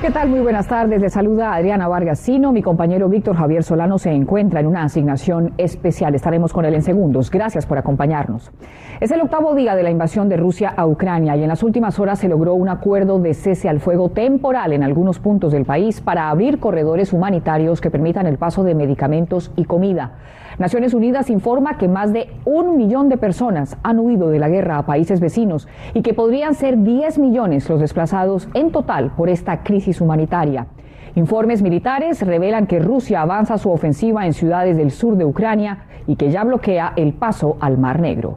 ¿Qué tal? Muy buenas tardes. Le saluda Adriana Vargas Sino. Mi compañero Víctor Javier Solano se encuentra en una asignación especial. Estaremos con él en segundos. Gracias por acompañarnos. Es el octavo día de la invasión de Rusia a Ucrania y en las últimas horas se logró un acuerdo de cese al fuego temporal en algunos puntos del país para abrir corredores humanitarios que permitan el paso de medicamentos y comida. Naciones Unidas informa que más de un millón de personas han huido de la guerra a países vecinos y que podrían ser 10 millones los desplazados en total por esta crisis humanitaria. Informes militares revelan que Rusia avanza su ofensiva en ciudades del sur de Ucrania y que ya bloquea el paso al Mar Negro.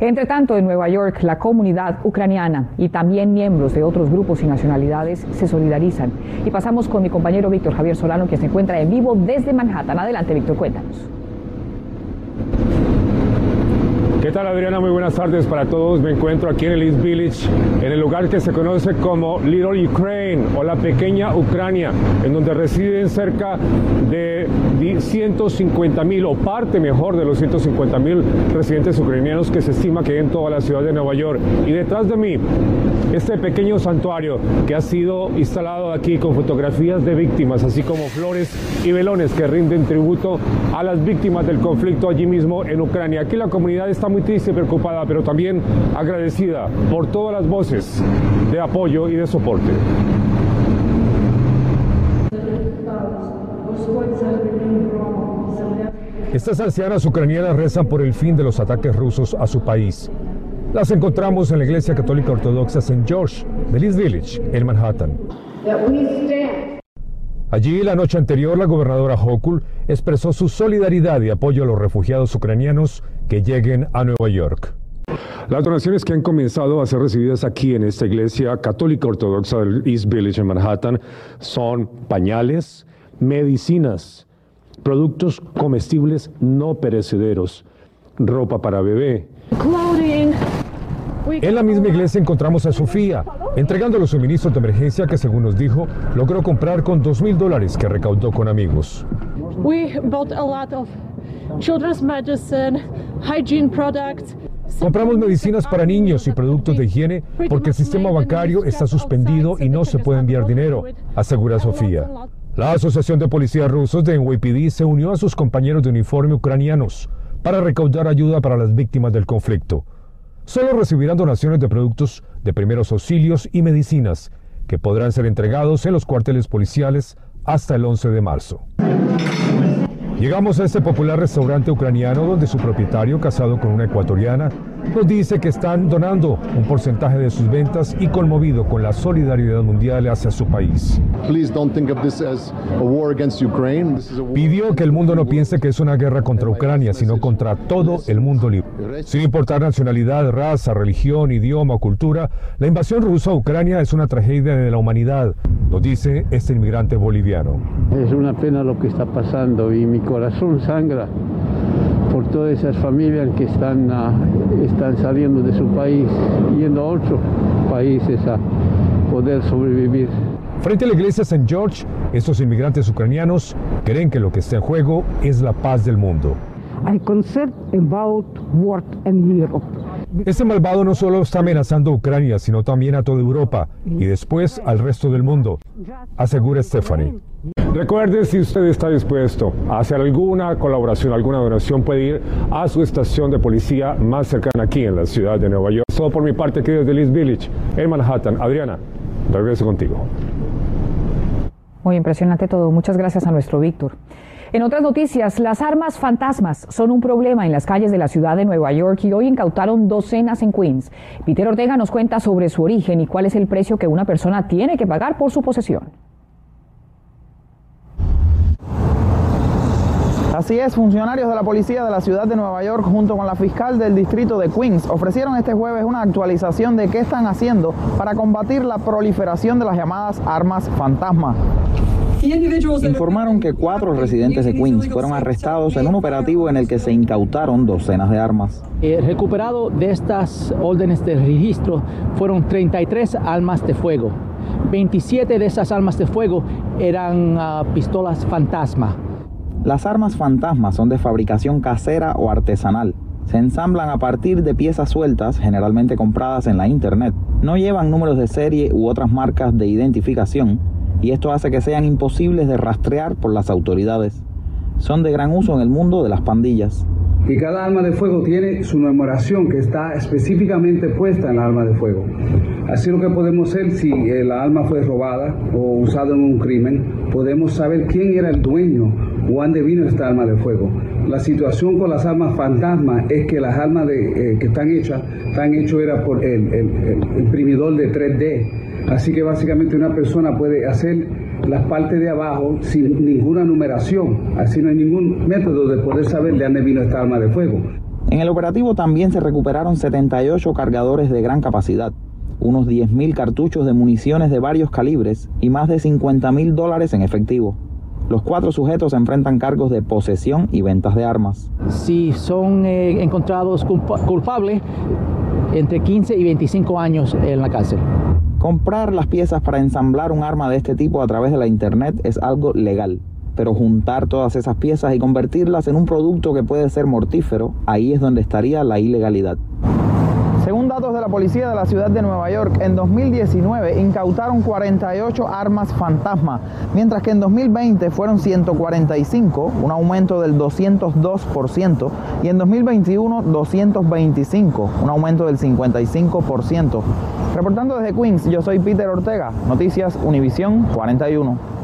Entre tanto, en Nueva York, la comunidad ucraniana y también miembros de otros grupos y nacionalidades se solidarizan. Y pasamos con mi compañero Víctor Javier Solano, que se encuentra en vivo desde Manhattan. Adelante, Víctor, cuéntanos. ¿Qué tal Adriana? Muy buenas tardes para todos. Me encuentro aquí en el East Village, en el lugar que se conoce como Little Ukraine o la pequeña Ucrania, en donde residen cerca de 150 mil o parte mejor de los 150 mil residentes ucranianos que se estima que hay en toda la ciudad de Nueva York. Y detrás de mí, este pequeño santuario que ha sido instalado aquí con fotografías de víctimas, así como flores y velones que rinden tributo a las víctimas del conflicto allí mismo en Ucrania. Aquí la comunidad está muy triste y preocupada, pero también agradecida por todas las voces de apoyo y de soporte. Estas ancianas ucranianas rezan por el fin de los ataques rusos a su país. Las encontramos en la Iglesia Católica Ortodoxa St. George de East Village, en Manhattan. Allí, la noche anterior, la gobernadora Hochul expresó su solidaridad y apoyo a los refugiados ucranianos que lleguen a Nueva York. Las donaciones que han comenzado a ser recibidas aquí en esta iglesia católica ortodoxa del East Village en Manhattan son pañales, medicinas, productos comestibles no perecederos, ropa para bebé. En la misma iglesia encontramos a Sofía, entregando los suministros de emergencia que, según nos dijo, logró comprar con dos mil dólares que recaudó con amigos. Compramos medicinas para niños y productos de higiene porque el sistema bancario está suspendido y no se puede enviar dinero, asegura Sofía. La Asociación de Policías Rusos de NYPD se unió a sus compañeros de uniforme ucranianos para recaudar ayuda para las víctimas del conflicto solo recibirán donaciones de productos de primeros auxilios y medicinas que podrán ser entregados en los cuarteles policiales hasta el 11 de marzo. Llegamos a este popular restaurante ucraniano donde su propietario, casado con una ecuatoriana, nos dice que están donando un porcentaje de sus ventas y conmovido con la solidaridad mundial hacia su país. Pidió que el mundo no piense que es una guerra contra Ucrania, sino contra todo el mundo libre. Sin importar nacionalidad, raza, religión, idioma o cultura, la invasión rusa a Ucrania es una tragedia de la humanidad, nos dice este inmigrante boliviano. Es una pena lo que está pasando y mi corazón sangra por todas esas familias que están, ah, están saliendo de su país, yendo a otros países a poder sobrevivir. Frente a la iglesia St. George, estos inmigrantes ucranianos creen que lo que está en juego es la paz del mundo. Este malvado no solo está amenazando a Ucrania, sino también a toda Europa y después al resto del mundo, asegura Stephanie. Recuerde, si usted está dispuesto a hacer alguna colaboración, alguna donación, puede ir a su estación de policía más cercana aquí en la ciudad de Nueva York. Todo por mi parte aquí desde East Village, en Manhattan. Adriana, regreso contigo. Muy impresionante todo. Muchas gracias a nuestro Víctor. En otras noticias, las armas fantasmas son un problema en las calles de la ciudad de Nueva York y hoy incautaron docenas en Queens. Peter Ortega nos cuenta sobre su origen y cuál es el precio que una persona tiene que pagar por su posesión. Así es, funcionarios de la policía de la ciudad de Nueva York junto con la fiscal del distrito de Queens ofrecieron este jueves una actualización de qué están haciendo para combatir la proliferación de las llamadas armas fantasma. Informaron que cuatro residentes de Queens fueron arrestados en un operativo en el que se incautaron docenas de armas. El recuperado de estas órdenes de registro fueron 33 armas de fuego, 27 de esas armas de fuego eran uh, pistolas fantasma. Las armas fantasma son de fabricación casera o artesanal. Se ensamblan a partir de piezas sueltas, generalmente compradas en la internet. No llevan números de serie u otras marcas de identificación y esto hace que sean imposibles de rastrear por las autoridades. Son de gran uso en el mundo de las pandillas y cada arma de fuego tiene su numeración que está específicamente puesta en la arma de fuego. Así lo que podemos hacer si la arma fue robada o usada en un crimen, podemos saber quién era el dueño o dónde vino esta arma de fuego. La situación con las armas fantasma es que las armas eh, que están hechas, están hechas era por el, el imprimidor de 3D. Así que básicamente una persona puede hacer las partes de abajo sin ninguna numeración. Así no hay ningún método de poder saber de dónde vino esta arma de fuego. En el operativo también se recuperaron 78 cargadores de gran capacidad, unos 10.000 cartuchos de municiones de varios calibres y más de 50.000 dólares en efectivo. Los cuatro sujetos enfrentan cargos de posesión y ventas de armas. Si son eh, encontrados culpables, entre 15 y 25 años en la cárcel. Comprar las piezas para ensamblar un arma de este tipo a través de la internet es algo legal, pero juntar todas esas piezas y convertirlas en un producto que puede ser mortífero, ahí es donde estaría la ilegalidad. Datos de la policía de la ciudad de Nueva York, en 2019 incautaron 48 armas fantasma, mientras que en 2020 fueron 145, un aumento del 202%, y en 2021 225, un aumento del 55%. Reportando desde Queens, yo soy Peter Ortega, Noticias Univisión 41.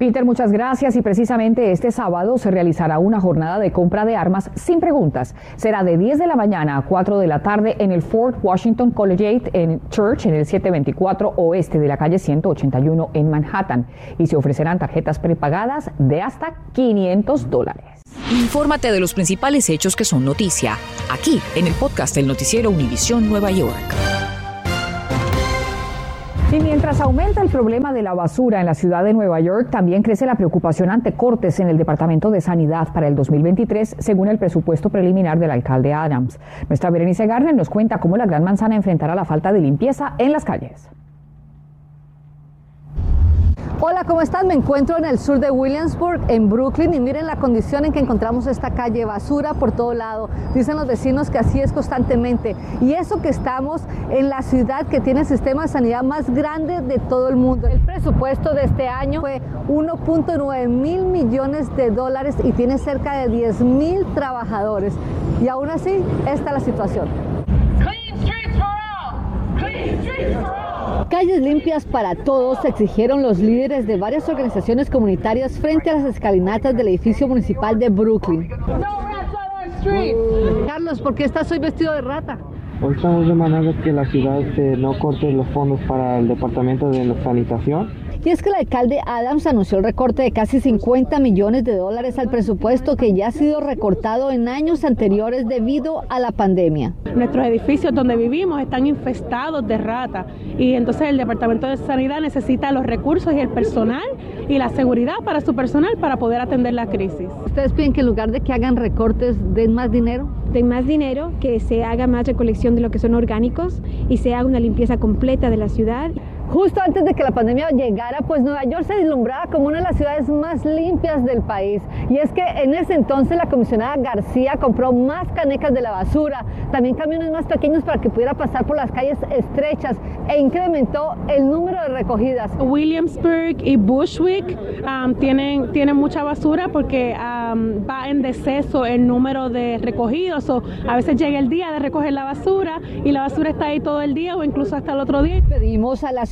Peter, muchas gracias y precisamente este sábado se realizará una jornada de compra de armas sin preguntas. Será de 10 de la mañana a 4 de la tarde en el Fort Washington Collegiate en Church en el 724 oeste de la calle 181 en Manhattan y se ofrecerán tarjetas prepagadas de hasta 500 dólares. Infórmate de los principales hechos que son noticia aquí en el podcast del noticiero Univisión Nueva York. Y mientras aumenta el problema de la basura en la ciudad de Nueva York, también crece la preocupación ante cortes en el Departamento de Sanidad para el 2023, según el presupuesto preliminar del alcalde Adams. Nuestra Berenice Garner nos cuenta cómo la Gran Manzana enfrentará la falta de limpieza en las calles. Hola, ¿cómo están? Me encuentro en el sur de Williamsburg, en Brooklyn, y miren la condición en que encontramos esta calle, basura por todo lado. Dicen los vecinos que así es constantemente. Y eso que estamos en la ciudad que tiene el sistema de sanidad más grande de todo el mundo. El presupuesto de este año fue 1.9 mil millones de dólares y tiene cerca de 10 mil trabajadores. Y aún así, esta es la situación. Calles limpias para todos exigieron los líderes de varias organizaciones comunitarias frente a las escalinatas del edificio municipal de Brooklyn. Carlos, ¿por qué estás hoy vestido de rata? Hoy estamos demandando que la ciudad este, no corte los fondos para el departamento de la sanitación y es que el alcalde Adams anunció el recorte de casi 50 millones de dólares al presupuesto que ya ha sido recortado en años anteriores debido a la pandemia. Nuestros edificios donde vivimos están infestados de ratas y entonces el Departamento de Sanidad necesita los recursos y el personal y la seguridad para su personal para poder atender la crisis. ¿Ustedes piden que en lugar de que hagan recortes den más dinero? Den más dinero, que se haga más recolección de lo que son orgánicos y se haga una limpieza completa de la ciudad. Justo antes de que la pandemia llegara, pues Nueva York se deslumbraba como una de las ciudades más limpias del país. Y es que en ese entonces la comisionada García compró más canecas de la basura, también camiones más pequeños para que pudiera pasar por las calles estrechas e incrementó el número de recogidas. Williamsburg y Bushwick um, tienen, tienen mucha basura porque um, va en deceso el número de recogidos. O a veces llega el día de recoger la basura y la basura está ahí todo el día o incluso hasta el otro día. Pedimos a la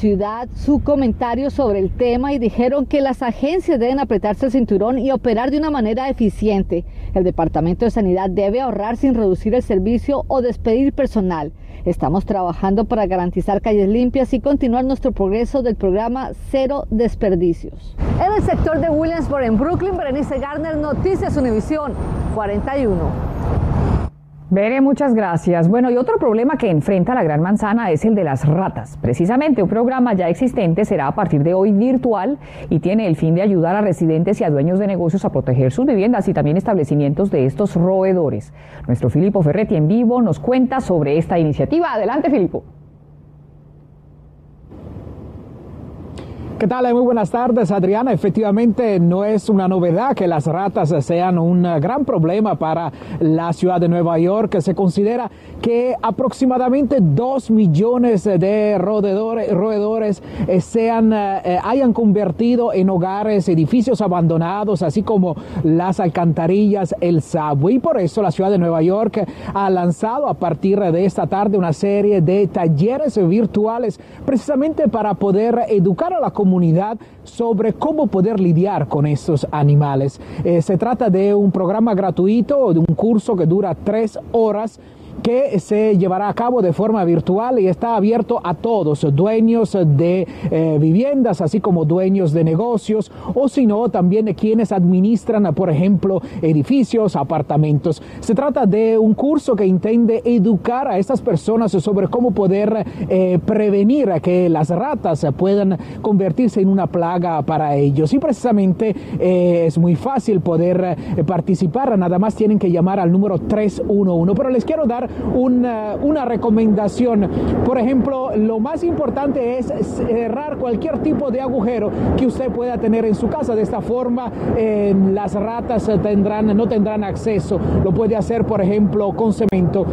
su comentario sobre el tema y dijeron que las agencias deben apretarse el cinturón y operar de una manera eficiente. El Departamento de Sanidad debe ahorrar sin reducir el servicio o despedir personal. Estamos trabajando para garantizar calles limpias y continuar nuestro progreso del programa Cero Desperdicios. En el sector de Williamsburg, en Brooklyn, Berenice Garner, Noticias Univisión 41. Bere, muchas gracias. Bueno, y otro problema que enfrenta la Gran Manzana es el de las ratas. Precisamente un programa ya existente será a partir de hoy virtual y tiene el fin de ayudar a residentes y a dueños de negocios a proteger sus viviendas y también establecimientos de estos roedores. Nuestro Filipo Ferretti en vivo nos cuenta sobre esta iniciativa. Adelante, Filipo. ¿Qué tal? Muy buenas tardes, Adriana. Efectivamente, no es una novedad que las ratas sean un gran problema para la ciudad de Nueva York. Se considera que aproximadamente dos millones de roedores, roedores eh, sean, eh, hayan convertido en hogares, edificios abandonados, así como las alcantarillas, el subway. Y por eso la ciudad de Nueva York ha lanzado a partir de esta tarde una serie de talleres virtuales precisamente para poder educar a la comunidad comunidad sobre cómo poder lidiar con estos animales. Eh, se trata de un programa gratuito, de un curso que dura tres horas que se llevará a cabo de forma virtual y está abierto a todos, dueños de eh, viviendas, así como dueños de negocios, o si no, también quienes administran, por ejemplo, edificios, apartamentos. Se trata de un curso que intende educar a estas personas sobre cómo poder eh, prevenir que las ratas puedan convertirse en una plaga para ellos. Y precisamente eh, es muy fácil poder participar, nada más tienen que llamar al número 311. Pero les quiero dar una, recomendación. Por ejemplo, lo más importante es cerrar cualquier tipo de agujero que usted pueda tener en su casa. De esta forma, eh, las ratas tendrán, no tendrán acceso. Lo puede hacer, por ejemplo, con cemento.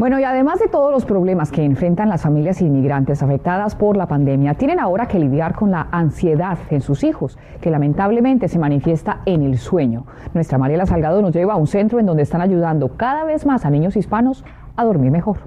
Bueno, y además de todos los problemas que enfrentan las familias inmigrantes afectadas por la pandemia, tienen ahora que lidiar con la ansiedad en sus hijos, que lamentablemente se manifiesta en el sueño. Nuestra Mariela Salgado nos lleva a un centro en donde están ayudando cada vez más a niños hispanos a dormir mejor.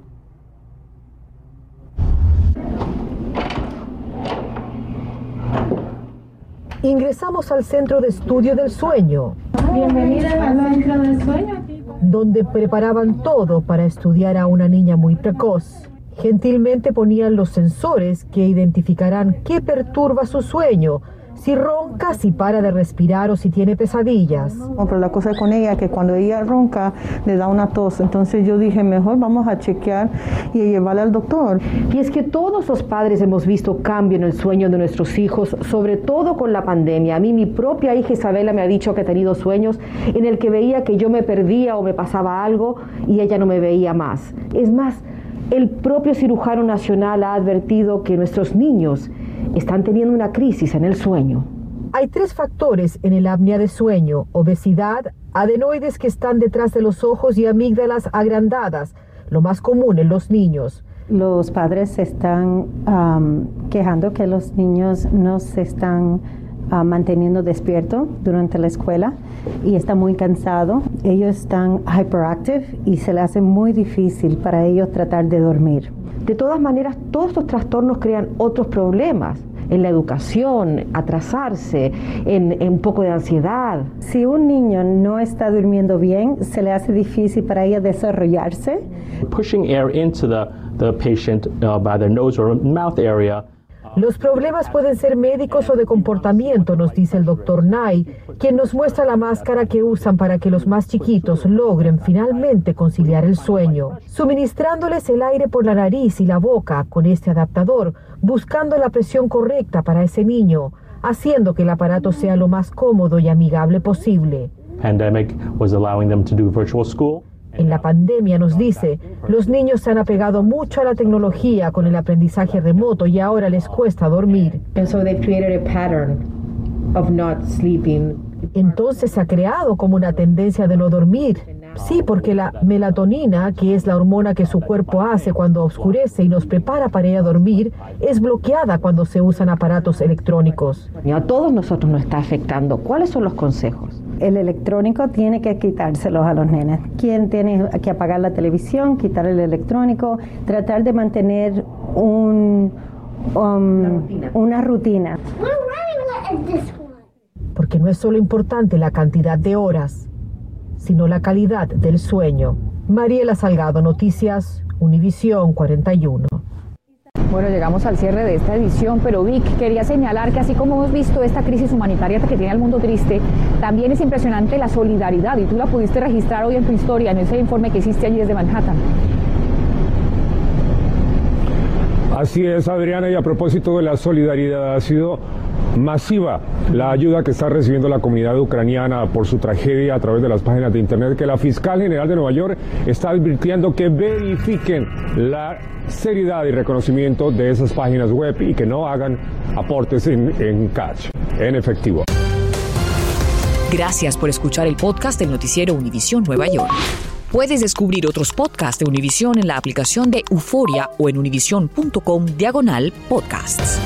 Ingresamos al Centro de Estudio del Sueño. Bienvenida al Centro del Sueño. Donde preparaban todo para estudiar a una niña muy precoz. Gentilmente ponían los sensores que identificarán qué perturba su sueño si ronca, si para de respirar o si tiene pesadillas. No, pero la cosa con ella es que cuando ella ronca le da una tos. Entonces yo dije, mejor vamos a chequear y llevarla al doctor. Y es que todos los padres hemos visto cambio en el sueño de nuestros hijos, sobre todo con la pandemia. A mí mi propia hija Isabela me ha dicho que ha tenido sueños en el que veía que yo me perdía o me pasaba algo y ella no me veía más. Es más, el propio cirujano nacional ha advertido que nuestros niños están teniendo una crisis en el sueño. Hay tres factores en el apnea de sueño, obesidad, adenoides que están detrás de los ojos y amígdalas agrandadas, lo más común en los niños. Los padres se están quejando que los niños no se están ah, manteniendo despiertos durante la escuela y están muy cansados. Ellos están hyperactive y se les hace muy difícil para ellos tratar de dormir. De todas maneras, todos estos trastornos crean otros problemas en la educación, atrasarse, en, un poco de ansiedad. Si un niño no está durmiendo bien, se le hace difícil para ella desarrollarse. Pushing air into the, the patient uh, by their nose or mouth area los problemas pueden ser médicos o de comportamiento, nos dice el doctor Nye, quien nos muestra la máscara que usan para que los más chiquitos logren finalmente conciliar el sueño, suministrándoles el aire por la nariz y la boca con este adaptador, buscando la presión correcta para ese niño, haciendo que el aparato sea lo más cómodo y amigable posible. Pandemic was allowing them to do virtual school. En la pandemia nos dice, los niños se han apegado mucho a la tecnología con el aprendizaje remoto y ahora les cuesta dormir. Entonces se ha creado como una tendencia de no dormir. Sí, porque la melatonina, que es la hormona que su cuerpo hace cuando oscurece y nos prepara para ir a dormir, es bloqueada cuando se usan aparatos electrónicos. A todos nosotros nos está afectando. ¿Cuáles son los consejos? El electrónico tiene que quitárselos a los nenes. ¿Quién tiene que apagar la televisión, quitar el electrónico, tratar de mantener un, um, una rutina. Porque no es solo importante la cantidad de horas, sino la calidad del sueño. Mariela Salgado, Noticias, Univisión 41. Bueno, llegamos al cierre de esta edición, pero Vic quería señalar que así como hemos visto esta crisis humanitaria que tiene el mundo triste, también es impresionante la solidaridad y tú la pudiste registrar hoy en tu historia, en ese informe que hiciste allí desde Manhattan. Así es, Adriana, y a propósito de la solidaridad, ha sido masiva la ayuda que está recibiendo la comunidad ucraniana por su tragedia a través de las páginas de internet que la fiscal general de Nueva York está advirtiendo que verifiquen la seriedad y reconocimiento de esas páginas web y que no hagan aportes en, en cash, en efectivo. Gracias por escuchar el podcast del noticiero Univisión Nueva York. Puedes descubrir otros podcasts de Univisión en la aplicación de Euforia o en univision.com diagonal podcasts.